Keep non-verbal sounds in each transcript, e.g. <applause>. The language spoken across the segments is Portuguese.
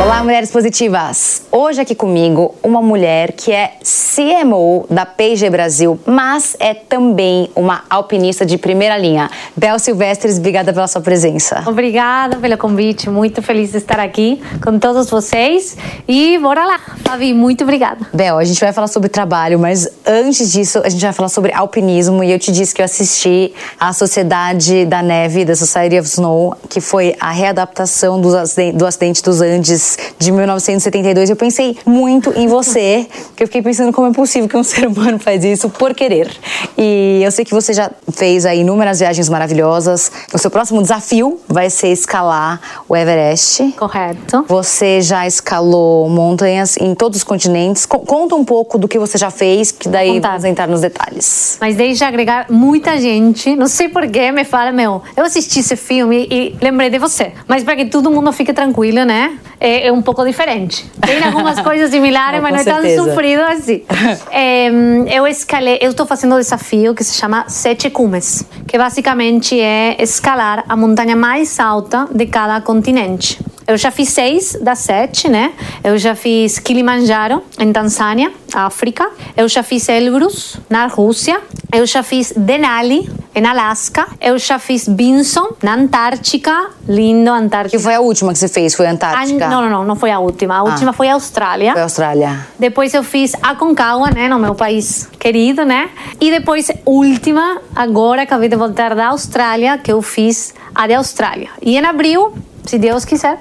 Olá, mulheres positivas! Hoje aqui comigo uma mulher que é CMO da P&G Brasil, mas é também uma alpinista de primeira linha. Bel Silvestres, obrigada pela sua presença. Obrigada pelo convite, muito feliz de estar aqui com todos vocês e bora lá, Fabi, muito obrigada. Bel, a gente vai falar sobre trabalho, mas antes disso a gente vai falar sobre alpinismo e eu te disse que eu assisti a Sociedade da Neve, da Society of Snow, que foi a readaptação do acidente dos Andes de 1972. Eu pensei muito em você, que eu fiquei pensando como é possível que um <laughs> ser humano faz isso por querer. E eu sei que você já fez aí inúmeras viagens maravilhosas. O seu próximo desafio vai ser escalar o Everest. Correto. Você já escalou montanhas em todos os continentes. Conta um pouco do que você já fez, que daí vamos entrar nos detalhes. Mas deixa agregar muita gente. Não sei porquê, me fala, meu, eu assisti esse filme e lembrei de você. Mas para que todo mundo fique tranquilo, né? É, é um pouco diferente. Tem algumas <laughs> coisas similares, não, mas não é tão sofrido assim. <laughs> é, eu escalei, eu estou fazendo um desafio que se chama Sete Cumes, que basicamente é escalar a montanha mais alta de cada continente. Eu já fiz seis das sete, né? Eu já fiz Kilimanjaro, em Tanzânia, África. Eu já fiz Elbrus, na Rússia. Eu já fiz Denali, em Alasca. Eu já fiz Vinson, na Antártica. Lindo, Antártica. Que foi a última que você fez? Foi a Antártica? Ah, não, não, não, não foi a última. A última ah. foi a Austrália. Foi a Austrália. Depois eu fiz Aconcagua, né? No meu país querido, né? E depois, última, agora acabei de voltar da Austrália, que eu fiz a de Austrália. E em abril se Deus quiser,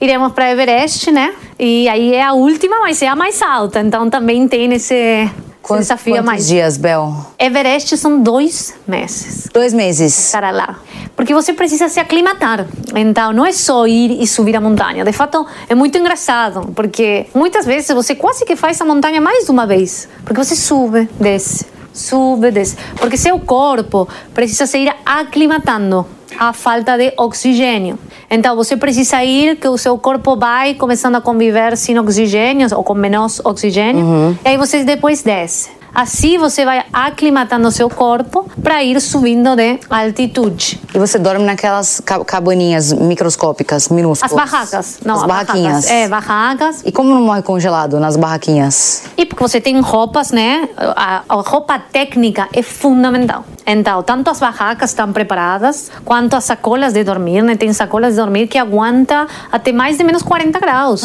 iremos para Everest, né? E aí é a última, mas é a mais alta. Então também tem esse, Quantos, desafio quantos mais. dias, Bel? Everest são dois meses. Dois meses. Para lá. Porque você precisa se aclimatar. Então, não é só ir e subir a montanha. De fato, é muito engraçado, porque muitas vezes você quase que faz a montanha mais de uma vez. Porque você sube, desce, sube, desce. Porque seu corpo precisa se ir aclimatando à falta de oxigênio. Então você precisa ir que o seu corpo vai começando a conviver sem oxigênio ou com menos oxigênio. Uhum. E aí você depois desce. Assim você vai aclimatando seu corpo para ir subindo de altitude. E você dorme naquelas cabaninhas microscópicas, minúsculas? As barracas. Não, as barraquinhas. Barracas. É, barracas. E como não morre congelado nas barraquinhas? E porque você tem roupas, né? A, a roupa técnica é fundamental. Então, tanto as barracas estão preparadas, quanto as sacolas de dormir, né? Tem sacolas de dormir que aguenta até mais de menos 40 graus.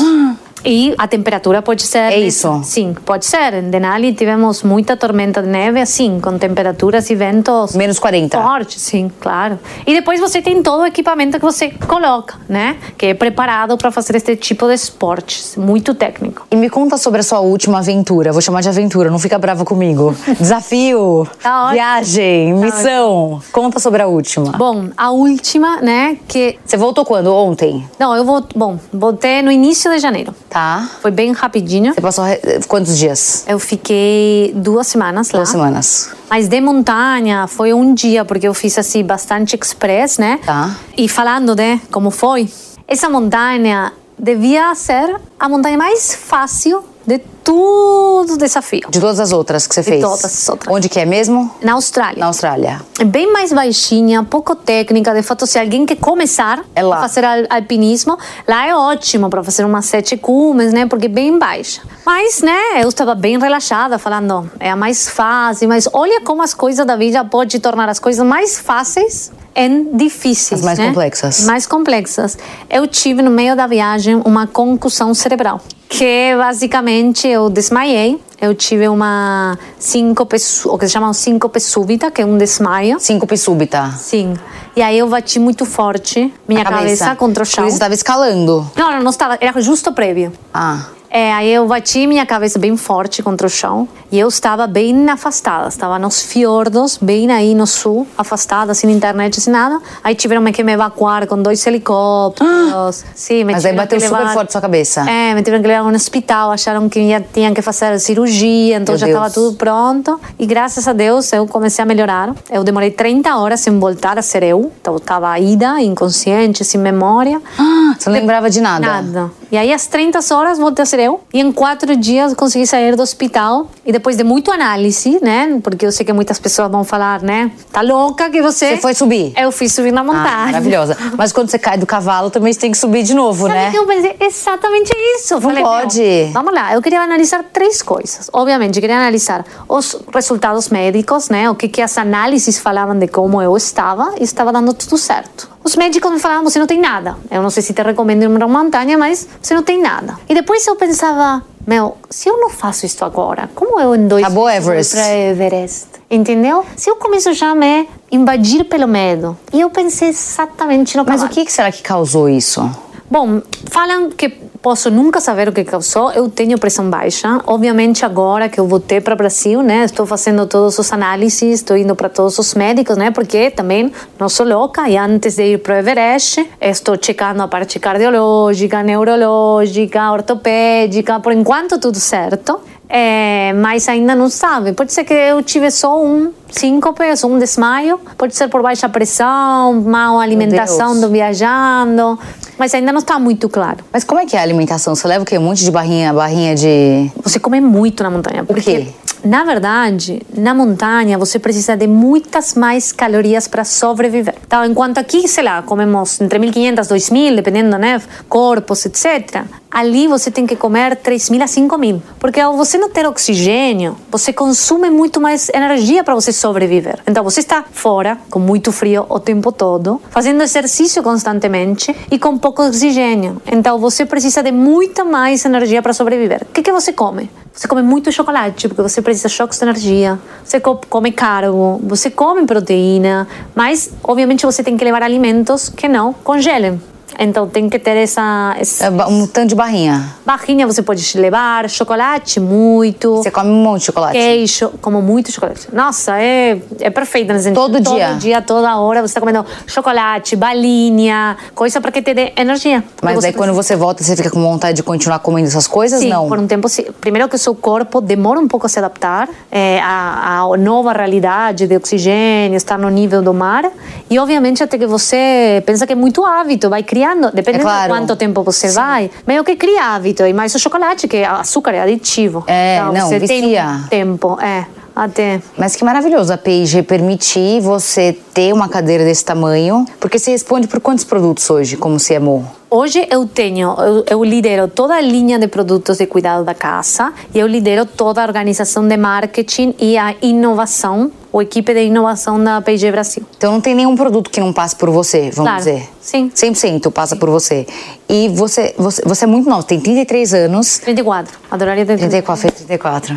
E a temperatura pode ser. É isso? Sim, pode ser. Em Denali tivemos muita tormenta de neve, assim, com temperaturas e ventos. Menos 40. Fortes, sim, claro. E depois você tem todo o equipamento que você coloca, né? Que é preparado para fazer este tipo de esportes. Muito técnico. E me conta sobre a sua última aventura. Vou chamar de aventura, não fica brava comigo. <laughs> Desafio, tá viagem, tá missão. Ótimo. Conta sobre a última. Bom, a última, né? Que. Você voltou quando? Ontem? Não, eu vou. Bom, voltei no início de janeiro. Tá. Foi bem rapidinho. Você passou quantos dias? Eu fiquei duas semanas lá. Duas semanas. Mas de montanha foi um dia, porque eu fiz assim bastante express, né? Tá. E falando, né, como foi, essa montanha devia ser a montanha mais fácil de tudo desafio. De todas as outras que você De fez? todas as outras. Onde que é mesmo? Na Austrália. Na Austrália. É bem mais baixinha, pouco técnica. De fato, se alguém quer começar É a fazer al- alpinismo, lá é ótimo para fazer umas sete cumes, né? Porque é bem baixa. Mas, né, eu estava bem relaxada, falando, é a mais fácil. Mas olha como as coisas da vida podem tornar as coisas mais fáceis em difíceis. As mais né? complexas. Mais complexas. Eu tive no meio da viagem uma concussão cerebral. Que basicamente eu desmaiei. Eu tive uma síncope, o que se chama síncope súbita, que é um desmaio. Síncope súbita. Sim. E aí eu bati muito forte minha A cabeça. contra o chão. Porque você estava escalando. Não, não, não estava. Era justo prévio. Ah. É, aí eu bati minha cabeça bem forte contra o chão e eu estava bem afastada, estava nos fiordos, bem aí no sul, afastada, sem internet, sem nada. Aí tiveram que me evacuar com dois helicópteros. Sim, me Mas aí bateu que super levar- forte sua cabeça. É, me tiveram que levar no hospital, acharam que ia, tinham que fazer cirurgia, então Meu já estava tudo pronto. E graças a Deus eu comecei a melhorar. Eu demorei 30 horas sem voltar a ser eu, então eu estava ida, inconsciente, sem memória. Ah, Você não lembrava de nada? Nada. E aí, às 30 horas, voltei a ser E em quatro dias, consegui sair do hospital. E depois de muito análise, né? Porque eu sei que muitas pessoas vão falar, né? Tá louca que você... Você foi subir? Eu fui subir na montanha. Ah, maravilhosa. Mas quando você cai do cavalo, também você tem que subir de novo, Sabe né? que eu pensei exatamente isso. Não falei, pode. "Meu, vamos lá, eu queria analisar três coisas. Obviamente, eu queria analisar os resultados médicos, né? O que, que as análises falavam de como eu estava e estava dando tudo certo. Os médicos me falavam, você não tem nada. Eu não sei se te recomendo ir para uma montanha, mas você não tem nada. E depois eu pensava, meu, se eu não faço isso agora, como eu em dois Acabou Everest. pra Everest? Entendeu? Se eu começo já a me invadir pelo medo. E eu pensei exatamente no Mas o cavalo. que que será que causou isso? Bom, falam que posso nunca saber o que causou. Eu tenho pressão baixa. Obviamente, agora que eu voltei para o Brasil, né? Estou fazendo todos os análises, estou indo para todos os médicos, né? Porque também não sou louca. E antes de ir para o Everest, estou checando a parte cardiológica, neurológica, ortopédica. Por enquanto, tudo certo. É, mas ainda não sabe. Pode ser que eu tive só um síncope, um desmaio. Pode ser por baixa pressão, mal alimentação do viajando. Mas ainda não está muito claro. Mas como é que é a alimentação? Você leva o quê? Um monte de barrinha, barrinha de... Você come muito na montanha. Porque, quê? Na verdade, na montanha você precisa de muitas mais calorias para sobreviver. Então, enquanto aqui, sei lá, comemos entre 1.500 e 2.000, dependendo, né? Corpos, etc. Ali você tem que comer 3.000 a 5.000. Porque ao você não ter oxigênio, você consome muito mais energia para você sobreviver. Então, você está fora, com muito frio o tempo todo, fazendo exercício constantemente e com pouco oxigênio. Então, você precisa de muita mais energia para sobreviver. O que, que você come? Você come muito chocolate, porque você precisa de choques de energia. Você co- come carbo, você come proteína, mas obviamente você tem que levar alimentos que não congelem. Então tem que ter essa, É um tanto de barrinha. barrinha, você pode levar, chocolate muito. Você come um monte de chocolate. Queijo, como muito chocolate. Nossa, é, é perfeito nesse sentido. Todo dia? Todo dia, toda hora, você está comendo chocolate, balinha, coisa para que te dê energia. Mas daí quando você volta, você fica com vontade de continuar comendo essas coisas? Sim, não. por um tempo sim. Primeiro que o seu corpo demora um pouco a se adaptar é, à, à nova realidade de oxigênio, estar no nível do mar. E obviamente até que você pensa que é muito hábito, vai criando, dependendo É claro. de quanto tempo você vai, meio que cria hábito. E mais o chocolate, que é açúcar, é aditivo. É, não, você tem vicia. um tempo, é, até... Mas que maravilhoso a P&G permitir você ter uma cadeira desse tamanho, porque você responde por quantos produtos hoje, como CMO? Hoje eu tenho, eu, eu lidero toda a linha de produtos de cuidado da casa e eu lidero toda a organização de marketing e a inovação, o equipe de inovação da P&G Brasil. Então não tem nenhum produto que não passe por você, vamos Claro, dizer. sim. 100% passa por você. E você, você, você é muito nova, tem 33 anos. 34, adoraria ter 34, fez 34.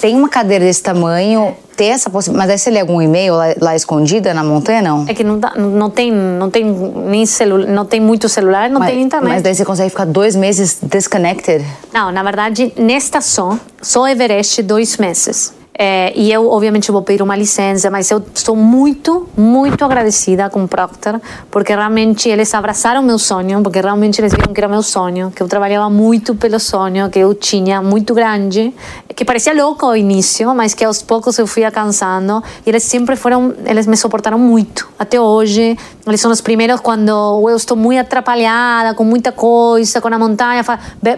Tem uma cadeira desse tamanho, tem essa possibilidade. Mas aí você lê algum e-mail lá, lá escondida na montanha, não? É que não, dá- não tem, não tem nem celular, não tem muito celular, não mas, tem internet. mas daí você consegue ficar dois meses disconnected. Não, na verdade, nesta só, só Everest dois meses. É, e eu, obviamente, vou pedir uma licença, mas eu estou muito, muito agradecida com o Procter, porque realmente eles abraçaram meu sonho, porque realmente eles viram que era meu sonho, que eu trabalhava muito pelo sonho que eu tinha, muito grande, que parecia louco ao início, mas que aos poucos eu fui alcançando. E eles sempre foram, eles me suportaram muito, até hoje. Eles são os primeiros quando eu estou muito atrapalhada, com muita coisa, com a montanha.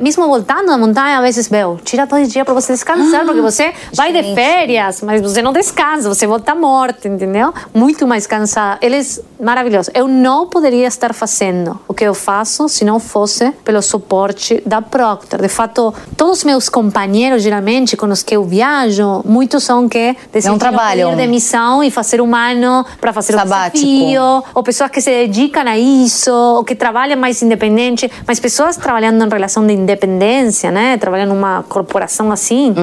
Mesmo voltando da montanha, às vezes, Bel, tira todo dia para você descansar, porque você vai de férias, mas você não descansa, você volta morta, entendeu? Muito mais cansada. Eles, maravilhosos. Eu não poderia estar fazendo o que eu faço se não fosse pelo suporte da Procter. De fato, todos os meus companheiros, geralmente, com os que eu viajo, muitos são que não trabalham. de missão e fazer um ano para fazer Sabático. um desafio, ou pessoas que se dedicam a isso, ou que trabalham mais independente, mas pessoas trabalhando em relação de independência, né? Trabalhando numa corporação assim,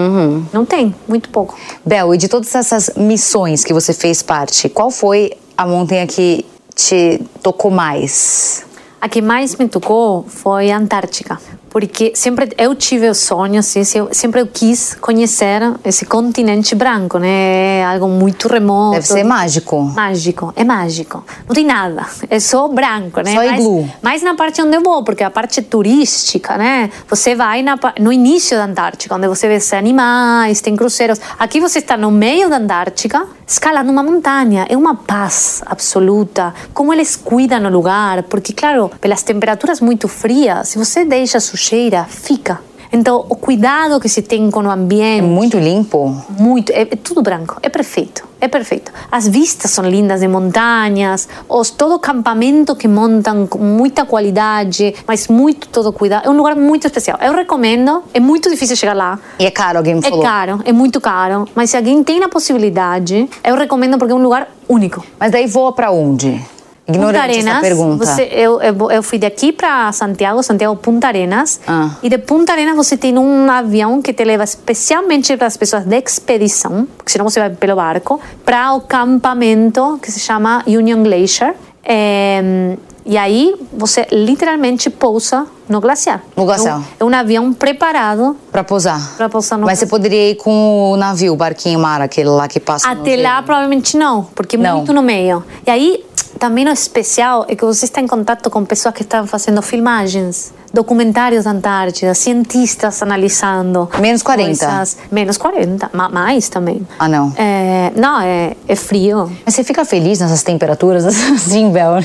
não tem, muito pouco. Bel, e de todas essas missões que você fez parte, qual foi a montanha que te tocou mais? A que mais me tocou foi a Antártica, porque sempre eu tive o sonho, assim, sempre eu quis conhecer esse continente branco, né? É algo muito remoto. Deve ser mágico. Mágico, é mágico. Não tem nada, é só branco, né? Só iglu. Mas, mas na parte onde eu vou, porque a parte turística, né? Você vai na, no início da Antártica, onde você vê animais, tem cruzeiros. Aqui você está no meio da Antártica, escalando uma montanha. É uma paz absoluta. Como eles cuidam o lugar, porque, claro, pelas temperaturas muito frias, se você deixa sujeira, fica. Então, o cuidado que se tem com o ambiente. É muito limpo? Muito. É, é tudo branco. É perfeito. É perfeito. As vistas são lindas de montanhas, os, todo o campamento que montam com muita qualidade, mas muito todo cuidado. É um lugar muito especial. Eu recomendo. É muito difícil chegar lá. E é caro, alguém me falou. É caro, é muito caro. Mas se alguém tem a possibilidade, eu recomendo porque é um lugar único. Mas daí voa para onde? Punta Ignorante Arenas, essa pergunta. você- eu, eu, fui daqui para Santiago, Santiago Punta Arenas. Ah. E de Punta Arenas você tem um avião que te leva especialmente para as pessoas de expedição, porque senão você vai pelo barco, para o campamento que se chama Union Glacier. É, e aí você literalmente pousa no glaciar. No glaciar. É um, é um avião preparado Pra pousar. para pousar no Mas você poderia ir com o navio, o barquinho mar, aquele lá que passa Até lá, provavelmente não, porque é muito no meio. E aí, também o especial é que você está em contato com pessoas que estão fazendo filmagens, documentários da Antártida, cientistas analisando. Menos 40. coisas. Menos 40, ma- mais também. Ah, não. É, não, é, é frio. Mas você fica feliz nessas temperaturas <laughs> assim, Bel?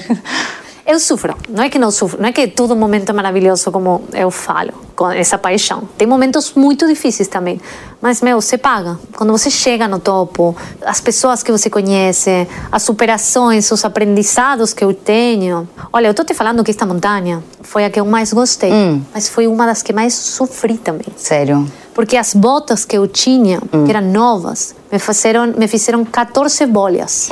Eu sofro, não é que não sofro, não é que todo momento é maravilhoso como eu falo, com essa paixão. Tem momentos muito difíceis também, mas, meu, você paga. Quando você chega no topo, as pessoas que você conhece, as superações, os aprendizados que eu tenho. Olha, eu tô te falando que esta montanha foi a que eu mais gostei, mas foi uma das que mais sofri também. Sério. Porque as botas que eu tinha, que eram novas, me fizeram, me fizeram 14 bolhas.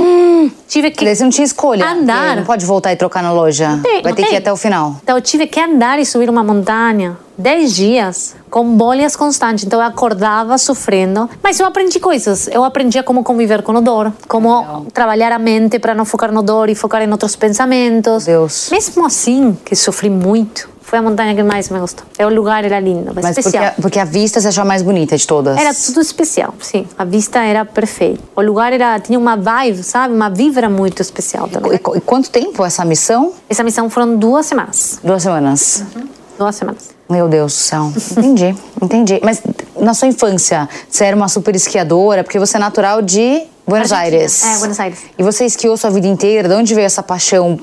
Tive que você não tinha escolha. andar. Não pode voltar e trocar na loja. Tem, Vai ter que tem. ir até o final. Então eu tive que andar e subir uma montanha 10 dias com bolhas constantes. Então eu acordava sofrendo. Mas eu aprendi coisas. Eu aprendi a como conviver com o dor, como trabalhar a mente para não focar no dor e focar em outros pensamentos. Deus. Mesmo assim, que sofri muito, foi a montanha que mais me gostou. É o lugar era lindo, Mas porque especial. a, porque a vista você achou mais bonita de todas. Era tudo especial, sim. A vista era perfeita. O lugar era tinha uma vibe, sabe? Uma vibra muito especial também. E, e quanto tempo essa missão? Essa missão foram duas semanas. Duas semanas. Duas semanas. Meu Deus do céu. Entendi, <laughs> entendi. Mas na sua infância, você era uma super esquiadora, porque você é natural de Buenos Argentina. Aires. É, Buenos Aires. E você esquiou sua vida inteira? De onde veio essa paixão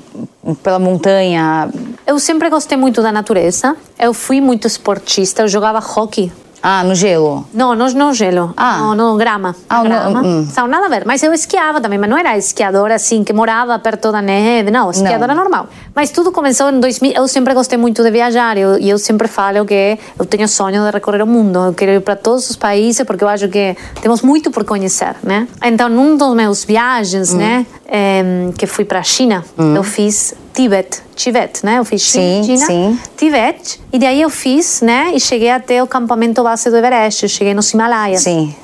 pela montanha? Eu sempre gostei muito da natureza. Eu fui muito esportista. Eu jogava hockey. Ah, no gelo. Não, não no gelo. Ah. No, no grama. Ah, no- grama. hum. Não, nada a ver. Mas eu esquiava também. Mas não era esquiadora assim, que morava perto da neve. Não, esquiadora normal. Mas tudo começou em 2000. Eu sempre gostei muito de viajar. Eu, e eu sempre falo que eu tenho sonho de recorrer o mundo. Eu quero ir para todos os países porque eu acho que temos muito por conhecer, né? Então, num dos meus viagens, Hum. né? Em, que fui para a China, eu fiz Tibete. Tibete, né? Eu fiz Sim, China, sim. Tibete. E daí eu fiz, né? E cheguei até o campamento base do Everest. Eu cheguei nos Himalaias. Sim.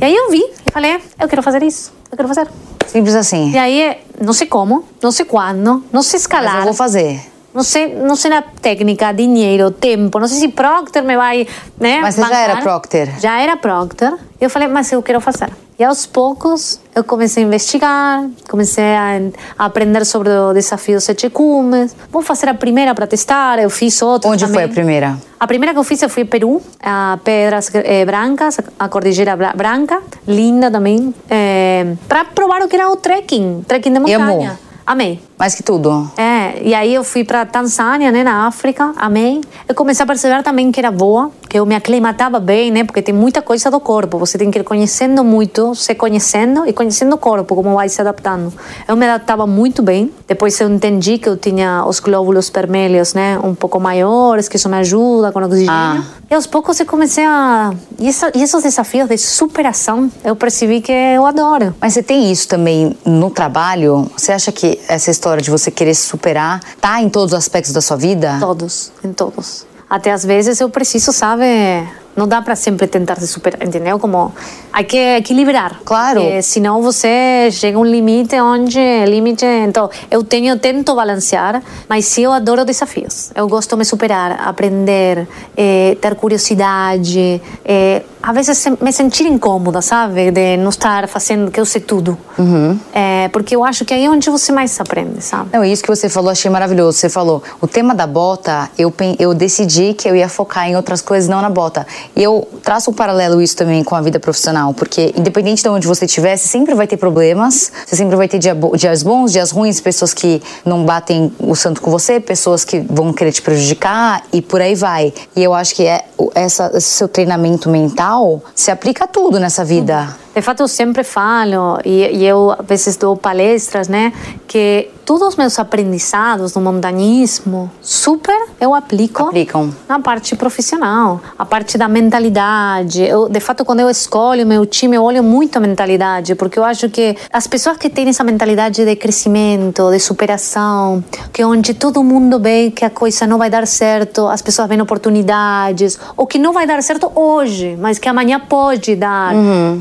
E aí eu vi e falei, eu quero fazer isso. Eu quero fazer. Simples assim. E aí, não sei como, não sei quando, não sei Mas escalar. eu vou fazer. Não sei, não sei na técnica, dinheiro, tempo. Não sei se Procter me vai, né? Mas você já bancar. era Procter? Já era Procter. Eu falei, mas eu quero fazer. E aos poucos eu comecei a investigar, comecei a, aprender sobre o desafio Sete Cumes. Vou fazer a primeira para testar, eu fiz outra Onde foi também. a primeira? A primeira que eu fiz eu fui Peru, a Pedras eh, Brancas, a Cordilheira Bra- Branca, linda também, para provar o que era o trekking, trekking de amou? montanha. Amei. Mais que tudo. É, e aí eu fui para Tanzânia, né, na África, amei. Eu comecei a perceber também que era boa, que eu me aclimatava bem, né, porque tem muita coisa do corpo. Você tem que ir conhecendo muito, se conhecendo e conhecendo o corpo, como vai se adaptando. Eu me adaptava muito bem. Depois eu entendi que eu tinha os glóbulos vermelhos, né, um pouco maiores, que isso me ajuda com oxigênio. Ah. E aos poucos eu comecei a... E, essa, e esses desafios de superação, eu percebi que eu adoro. Mas você tem isso também no trabalho? Você acha que essa história de você querer se superar tá em todos os aspectos da sua vida? Todos, em todos. Até às vezes eu preciso, sabe? Não dá para sempre tentar se superar, entendeu? Como há que equilibrar. Claro. Porque senão você chega a um limite onde limite. Então eu tenho, eu tento balancear, mas sim eu adoro desafios. Eu gosto de me superar, aprender, eh, ter curiosidade. eh, às vezes me sentir incômoda, sabe? De não estar fazendo que eu sei tudo. Eh, porque eu acho que aí é onde você mais aprende, sabe? Não, isso que você falou, achei maravilhoso. Você falou, o tema da bota, eu, eu decidi que eu ia focar em outras coisas, não na bota. E eu traço um paralelo isso também com a vida profissional, porque independente de onde você estiver, você sempre vai ter problemas, você sempre vai ter dias bons, dias ruins, pessoas que não batem o santo com você, pessoas que vão querer te prejudicar e por aí vai. E eu acho que é, essa, esse seu treinamento mental se aplica a tudo nessa vida. De fato, eu sempre falo, e, e eu às vezes dou palestras, né, que todos os meus aprendizados no montanismo, super eu aplico Aplicam. na parte profissional, a parte da mentalidade. Eu, de fato, quando eu escolho meu time, eu olho muito a mentalidade, porque eu acho que as pessoas que têm essa mentalidade de crescimento, de superação, que onde todo mundo vê que a coisa não vai dar certo, as pessoas veem oportunidades, ou que não vai dar certo hoje, mas que amanhã pode dar.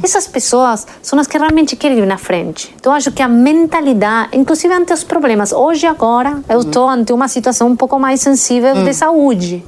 Essas pessoas são as que realmente querem ir na frente. Então, acho que a mentalidade, inclusive ante os problemas, hoje, agora, eu estou ante uma situação um pouco mais sensível de saúde.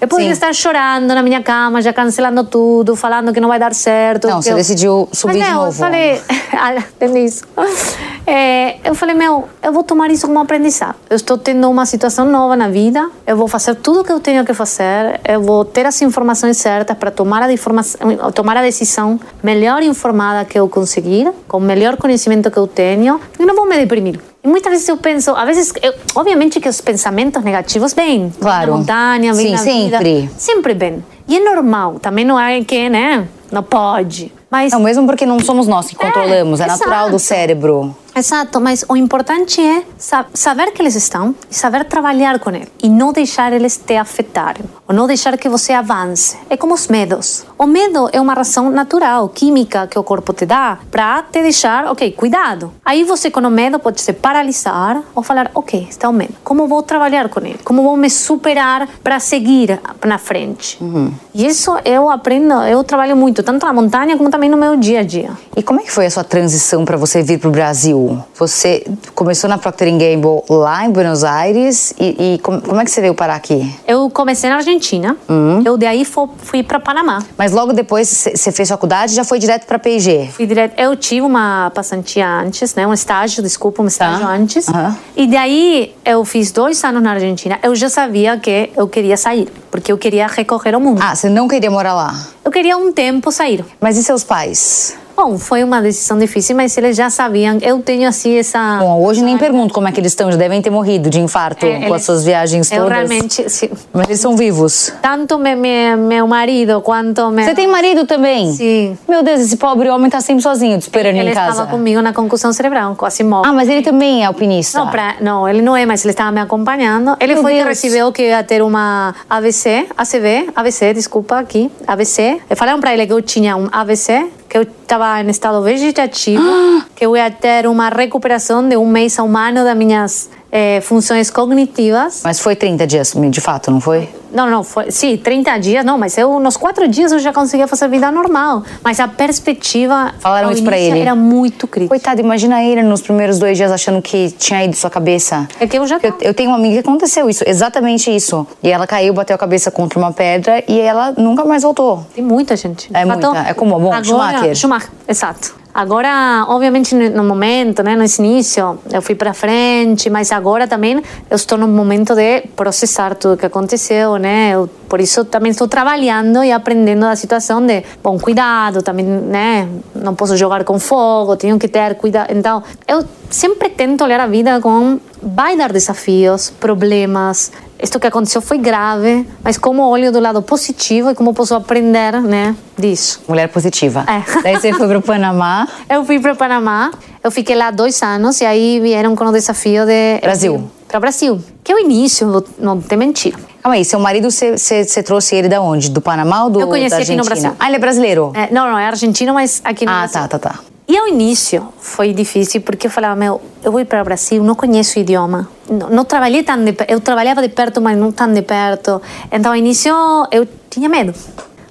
Eu poderia estar chorando na minha cama, já cancelando tudo, falando que não vai dar certo. Não, você eu- decidiu subir Mas, de meu, novo. Eu falei, <laughs> ah, tem isso. <laughs> É, eu falei, meu, eu vou tomar isso como aprendizado. Eu estou tendo uma situação nova na vida, eu vou fazer tudo o que eu tenho que fazer, eu vou ter as informações certas para tomar a, informação, tomar a decisão melhor informada que eu conseguir, com o melhor conhecimento que eu tenho, e não vou me deprimir. E muitas vezes eu penso, às vezes, eu, obviamente que os pensamentos negativos vêm. Claro. Na montanha, vêm Sim, na vida. sempre. Sempre vem. E é normal, também não é que, né, não pode. Mas Não, mesmo porque não somos nós que controlamos, é, natural do cérebro. Exato, mas o importante é sa- saber que eles estão e saber trabalhar com eles e não deixar eles te afetarem, ou não deixar que você avance. É como os medos. O medo é uma razão natural, química que o corpo te dá para te deixar, ok, cuidado. Aí você com o medo pode se paralisar ou falar, ok, está o medo. Como vou trabalhar com ele? Como vou me superar para seguir na frente? E isso eu aprendo, eu trabalho muito, tanto na montanha como também no meu dia a dia. E como é que foi a sua transição para você vir para o Brasil? Você começou na Procter Gamble lá em Buenos Aires e, e como, como é que você veio parar aqui? Eu comecei na Argentina, eu daí fo- fui para Panamá. Mas logo depois você fez faculdade já foi direto para P&G? Fui direto, eu tive uma passantia antes, né, um estágio, desculpa, um estágio antes. Aham. E daí eu fiz dois anos na Argentina. Eu já sabia que eu queria sair, porque eu queria recorrer ao mundo. Ah, você não queria morar lá? Eu queria um tempo sair. Mas e seus pais? Bom, foi uma decisão difícil, mas eles já sabiam. Eu tenho assim essa. Bom, hoje nem pergunto como é que eles estão, já devem ter morrido de infarto É, com eles- as suas viagens Eu todas. realmente. sim. Mas eles são vivos. Tanto me, me- meu marido quanto meu. Você tem marido também? Sim. Meu Deus, esse pobre homem tá sempre sozinho, te esperando Ele em casa. estava comigo na concussão cerebral, quase morto. Ah, mas ele também é alpinista. Não, pra, não, ele não é, mas ele estava me acompanhando. Ele Meu foi que Deus. recebeu que ia ter uma AVC, ACV, AVC, desculpa, aqui, AVC. Falaram para ele que eu tinha um AVC, que eu estava em estado vegetativo, <gasps> que eu ia ter uma recuperação de um mês a um ano das minhas é, funções cognitivas. Mas foi 30 dias, de fato, não foi? Não, não, foi, sim, 30 dias, não, mas eu, nos quatro dias eu já conseguia fazer vida normal. Mas a perspectiva. Falaram isso pra ele? Era muito crítica. Coitado, imagina ele nos primeiros dois dias achando que tinha ido sua cabeça. É que eu já Eu, eu tenho uma amiga que aconteceu isso, exatamente isso. E ela caiu, bateu a cabeça contra uma pedra e ela nunca mais voltou. Tem muita gente. É muita. É como, bom, agora, Schumacher. Schumacher, exato. Agora, obviamente, no momento, né, nesse início, eu fui para frente, mas agora também eu estou no momento de processar tudo que aconteceu, né? Eu, por isso também estou trabalhando e aprendendo da situação de, bom, cuidado, também, né? Não posso jogar com fogo, tenho que ter cuidado. Então, eu sempre tento olhar a vida com vai dar desafios, problemas. Isto que aconteceu foi grave, mas como olho do lado positivo e como posso aprender, né, disso. Mulher positiva. É. Daí você foi pro Panamá. <laughs> Eu fui para Panamá, eu fiquei lá dois anos e aí vieram com o desafio de Brasil. Para Brasil, que é o início, não tem mentira. Calma aí, seu marido, você, trouxe ele da onde? Do Panamá ou do, Eu conheci aqui no? Brasil. Ah, ele é brasileiro? É, não, não é argentino, mas aqui no ah, Brasil. tá, tá, tá. E ao início foi difícil porque eu falava, meu, eu vou ir para o Brasil, não conheço o idioma. Não, não trabalhei tão de eu trabalhava de perto, mas não tão de perto. Então, ao início, eu tinha medo.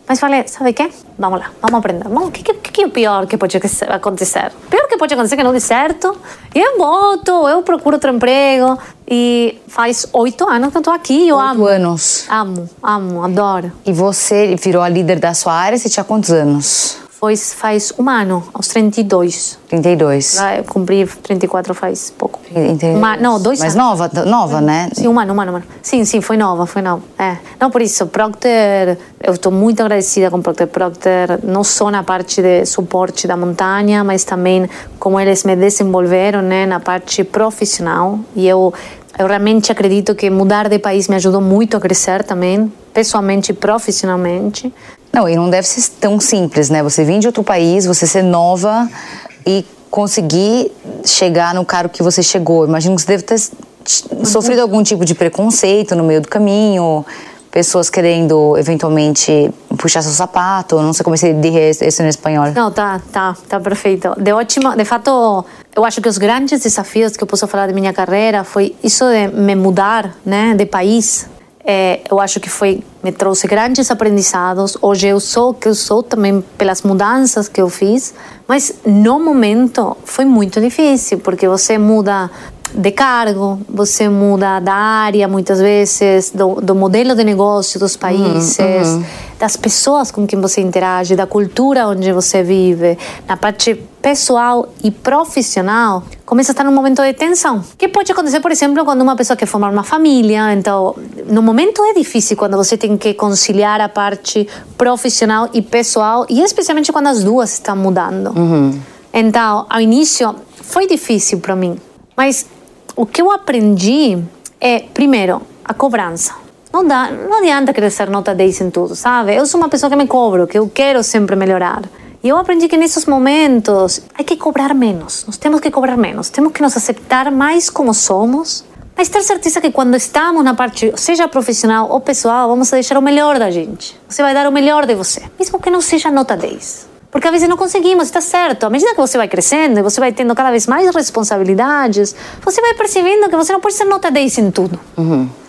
Mas falei, sabe o quê? Vamos lá, vamos aprender. O que, que, que é o pior que pode acontecer? O pior que pode acontecer é que não dê certo. Eu volto, eu procuro outro emprego. E faz oito anos que eu estou aqui, eu Oito amo. anos. Amo, amo, adoro. E você virou a líder da sua área, você tinha quantos anos? Foi, faz um ano, aos 32. 32. Ah, Eu cumpri 34 faz pouco. Uma, não, dois Mas anos. nova, nova, né? Sim, um ano, um ano, um ano. Sim, sim, foi nova, foi nova. É. Não, por isso, Procter, eu estou muito agradecida com Procter. Procter, não só na parte de suporte da montanha, mas também como eles me desenvolveram né, na parte profissional. E eu, eu realmente acredito que mudar de país me ajudou muito a crescer também, pessoalmente e profissionalmente. Não, e não deve ser tão simples, né? Você vir de outro país, você ser nova e conseguir chegar no cargo que você chegou. Imagino que você deve ter s- sofrido algum tipo de preconceito no meio do caminho, pessoas querendo eventualmente puxar seu sapato, não sei como se diz isso em espanhol. Não, tá, tá, tá perfeito. De ótimo, de fato, eu acho que os grandes desafios que eu posso falar da minha carreira foi isso de me mudar, né, de país. É, eu acho que foi me trouxe grandes aprendizados. Hoje eu sou o que eu sou também pelas mudanças que eu fiz, mas no momento foi muito difícil porque você muda de cargo, você muda da área muitas vezes, do, do modelo de negócio dos países, das pessoas com quem você interage, da cultura onde você vive, na parte pessoal e profissional, começa a estar num momento de tensão. Que pode acontecer, por exemplo, quando uma pessoa quer formar uma família. Então, no momento é difícil quando você tem que conciliar a parte profissional e pessoal, e especialmente quando as duas estão mudando. Então, ao início, foi difícil para mim. Mas o que eu aprendi é, primeiro, a cobrança. Não, dá, não adianta querer ser nota 10 em tudo, sabe? Eu sou uma pessoa que me cobro, que eu quero sempre melhorar. E eu aprendi que nesses momentos hay que cobrar menos. Nós temos que cobrar menos. Temos que nos aceitar mais como somos. Mas ter certeza que quando estamos na parte, seja profissional ou pessoal, vamos deixar o melhor da gente. Você vai dar o melhor de você. Mesmo que não seja nota 10. Porque às vezes não conseguimos, está certo. À medida que você vai crescendo você vai tendo cada vez mais responsabilidades, você vai percebendo que você não pode ser nota 10 em tudo.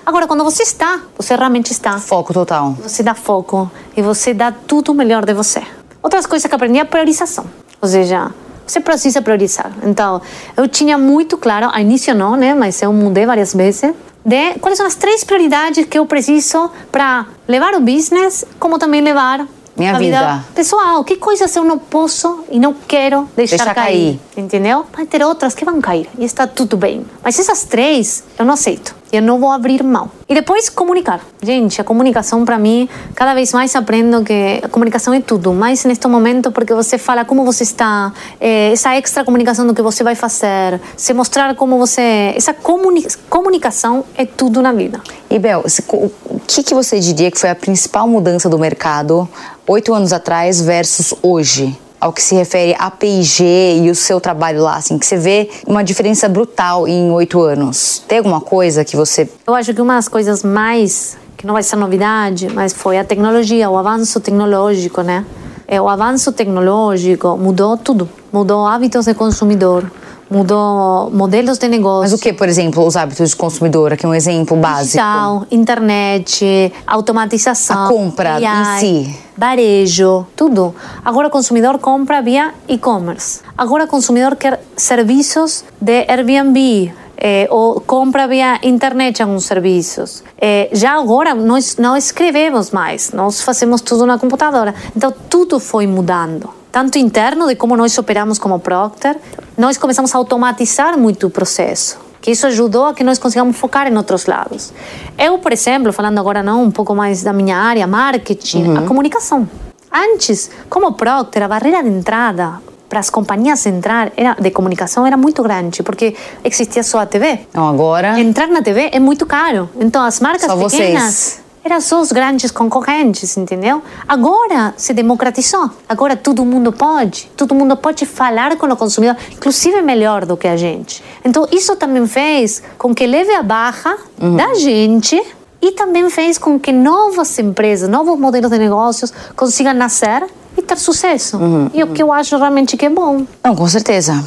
Agora, quando você está, você realmente está. Foco total. Você dá foco e você dá tudo o melhor de você. Outras coisas que aprendi é a priorização. Ou seja, você precisa priorizar. Então, eu tinha muito claro, a início não, né? Mas eu mudei várias vezes. De quais são as três prioridades que eu preciso para levar o business, como também levar Minha a vida, vida. pessoal. Que coisas eu não posso e não quero deixar, Deixar cair. cair. Entendeu? Vai ter outras que vão cair e está tudo bem. Mas essas três eu não aceito. Eu não vou abrir mão. E depois comunicar. Gente, a comunicação para mim, cada vez mais aprendo que a comunicação é tudo. Mais neste momento, porque você fala como você está, eh, essa extra comunicação do que você vai fazer, se mostrar como você. Essa comuni comunicação é tudo na vida. E Bel, o que, que você diria que foi a principal mudança do mercado oito anos atrás versus hoje? Ao que se refere a P&G e o seu trabalho lá, assim, que você vê uma diferença brutal em oito anos. Tem alguma coisa que você... Eu acho que uma das coisas mais, que não vai ser novidade, mas foi a tecnologia, o avanço tecnológico, né? É, o avanço tecnológico mudou tudo. Mudou hábitos de consumidor, mudou modelos de negócio. Mas o que, por exemplo, os hábitos de consumidor? Aqui um exemplo básico. Digital, internet, automatização. A compra AI, em si. Varejo, tudo. Agora o consumidor compra via e-commerce. Agora o consumidor quer serviços de Airbnb. Eh, ou compra via internet alguns serviços. Eh, já agora nós não escrevemos mais, nós fazemos tudo na computadora. Então tudo foi mudando tanto interno de como nós operamos como Procter, nós começamos a automatizar muito o processo. Que isso ajudou a que nós consigamos focar em outros lados. Eu, por exemplo, falando agora não um pouco mais da minha área, marketing, a comunicação. Antes, como Procter, a barreira de entrada para as companhias entrar era, de comunicação era muito grande, porque existia só a TV. Não, agora. Entrar na TV é muito caro. Então, as marcas Só pequenas vocês. Eram só os grandes concorrentes, entendeu? Agora se democratizou. Agora todo mundo pode. Todo mundo pode falar com o consumidor, inclusive melhor do que a gente. Então, isso também fez com que leve a barra da gente e também fez com que novas empresas, novos modelos de negócios consigam nascer e ter sucesso. E o que eu acho realmente que é bom. Não, com certeza.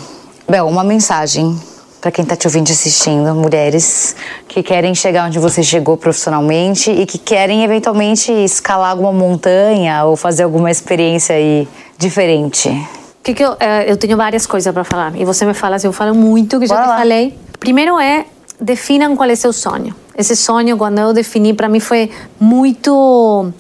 Bel, uma mensagem para quem tá te ouvindo e assistindo, mulheres que querem chegar onde você chegou profissionalmente e que querem eventualmente escalar alguma montanha ou fazer alguma experiência aí diferente. Que que eu, eh, eu tenho várias coisas para falar e você me fala se eu falo muito que já Bora te lá. falei. Primeiro é definam qual é seu sonho. Esse sonho quando eu defini para mim foi muito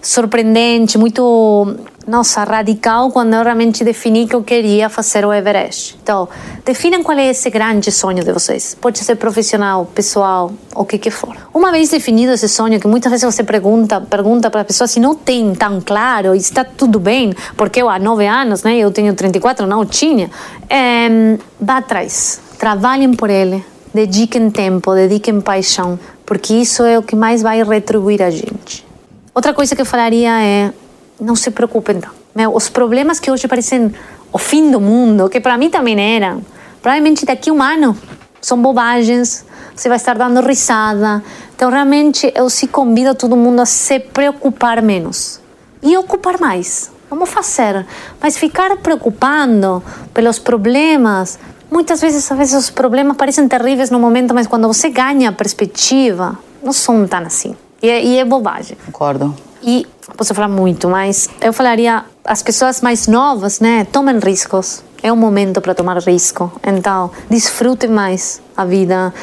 surpreendente, muito nossa radical quando eu realmente defini que eu queria fazer o Everest. Então definam qual é esse grande sonho de vocês. Pode ser profissional, pessoal, o que que for. Uma vez definido esse sonho, que muitas vezes você pergunta pergunta para a pessoa se não tem tão claro está tudo bem, porque eu há nove anos, né, eu tenho 34, não tinha, é, vá atrás, trabalhem por ele, dediquem tempo, dediquem paixão, porque isso é o que mais vai retribuir a gente. Outra coisa que eu falaria é não se preocupem tanto. Meu, os problemas que hoje parecem o fim do mundo, que para mim também eram, provavelmente daqui a um ano são bobagens, você vai estar dando risada. Então, realmente, eu se convido todo mundo a se preocupar menos e ocupar mais. Vamos fazer, mas ficar preocupando pelos problemas. Muitas vezes, às vezes, os problemas parecem terríveis no momento, mas quando você ganha perspectiva, não são tão assim. E é, e é bobagem. Concordo. E posso falar muito, mas eu falaria as pessoas mais novas, né? Tomem riscos. É um momento para tomar risco. Então, desfrutem mais a vida.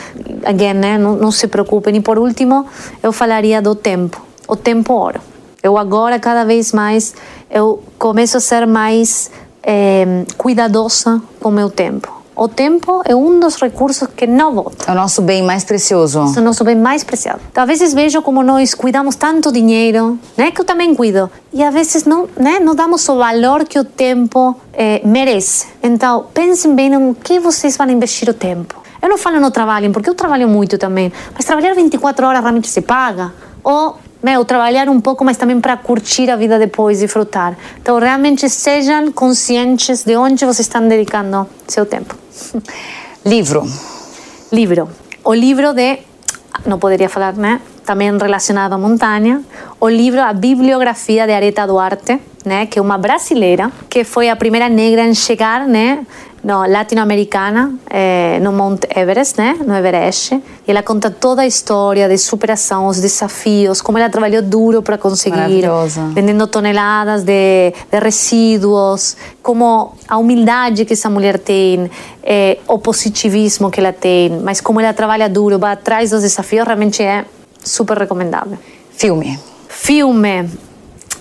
Again, né? Não, não se preocupem. E por último, eu falaria do tempo. O tempo ouro. Eu agora cada vez mais eu começo a ser mais eh, cuidadosa com o meu tempo. O tempo é um dos recursos que não volta. É o nosso bem mais precioso. É o nosso bem mais preciado. Então, às vezes vejo como nós cuidamos tanto dinheiro, né, que eu também cuido, e às vezes não, né, não damos o valor que o tempo eh, merece. Então, pensem bem no que vocês vão investir o tempo. Eu não falo no trabalho, porque eu trabalho muito também, mas trabalhar 24 horas realmente se paga? Ou, meu, trabalhar um pouco, mas também para curtir a vida depois, desfrutar. Então, realmente sejam conscientes de onde vocês estão dedicando seu tempo. Livro. Livro. O livro de. Não poderia falar, né? Também relacionado à montanha. O livro A Bibliografia de Areta Duarte, né? Que é uma brasileira, que foi a primeira negra em chegar, né? No, latino-americana, eh, no Mount Everest, né? No Everest. E ela conta toda a história de superação, os desafios, como ela trabalhou duro para conseguir. Vendendo toneladas de, de resíduos, como a humildade que essa mulher tem, eh, o positivismo que ela tem, mas como ela trabalha duro, vai atrás dos desafios, realmente é super recomendável. Filme. Filme,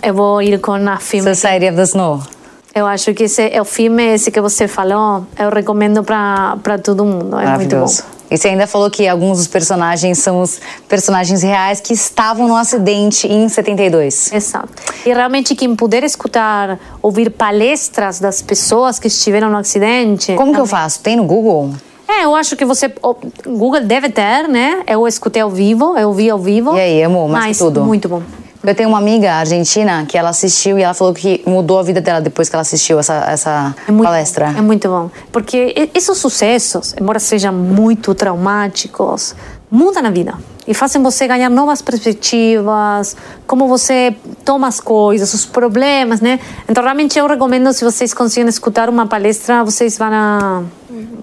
eu vou ir com a filme. Society of the Snow. Eu acho que esse é o filme esse que você falou, eu recomendo para todo mundo, é muito bom. E você ainda falou que alguns dos personagens são os personagens reais que estavam no acidente em 72. Exato. E realmente quem puder escutar, ouvir palestras das pessoas que estiveram no acidente. Como que eu faço? Tem no Google? É, eu acho que você. O Google deve ter, né? Eu escutei ao vivo, eu vi ao vivo. E aí, amor, mais mas que tudo? Muito bom. Eu tenho uma amiga argentina que ela assistiu e ela falou que mudou a vida dela depois que ela assistiu essa, essa É muito palestra. É muito bom. Porque esses sucessos, embora sejam muito traumáticos, muda na vida e fazem você ganhar novas perspectivas, como você toma as coisas, os problemas, né? Então, realmente eu recomendo, se vocês conseguem escutar uma palestra, vocês vão a...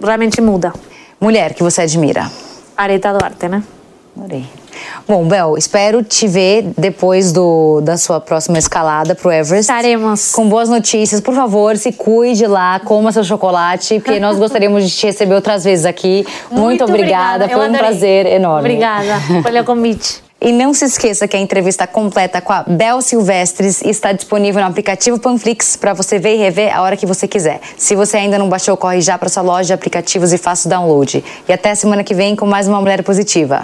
realmente muda. Mulher que você admira. Areta Duarte, né? Adorei. Bom, Bel, espero te ver depois do, da sua próxima escalada pro Everest. Estaremos. Com boas notícias. Por favor, se cuide lá, coma seu chocolate, porque nós gostaríamos de te receber outras vezes aqui. Muito, Muito obrigada, obrigada. foi um prazer enorme. Obrigada pelo <laughs> convite. E não se esqueça que a entrevista completa com a Bel Silvestres está disponível no aplicativo Panflix para você ver e rever a hora que você quiser. Se você ainda não baixou, corre já para sua loja de aplicativos e faça o download. E até semana que vem com mais uma Mulher Positiva.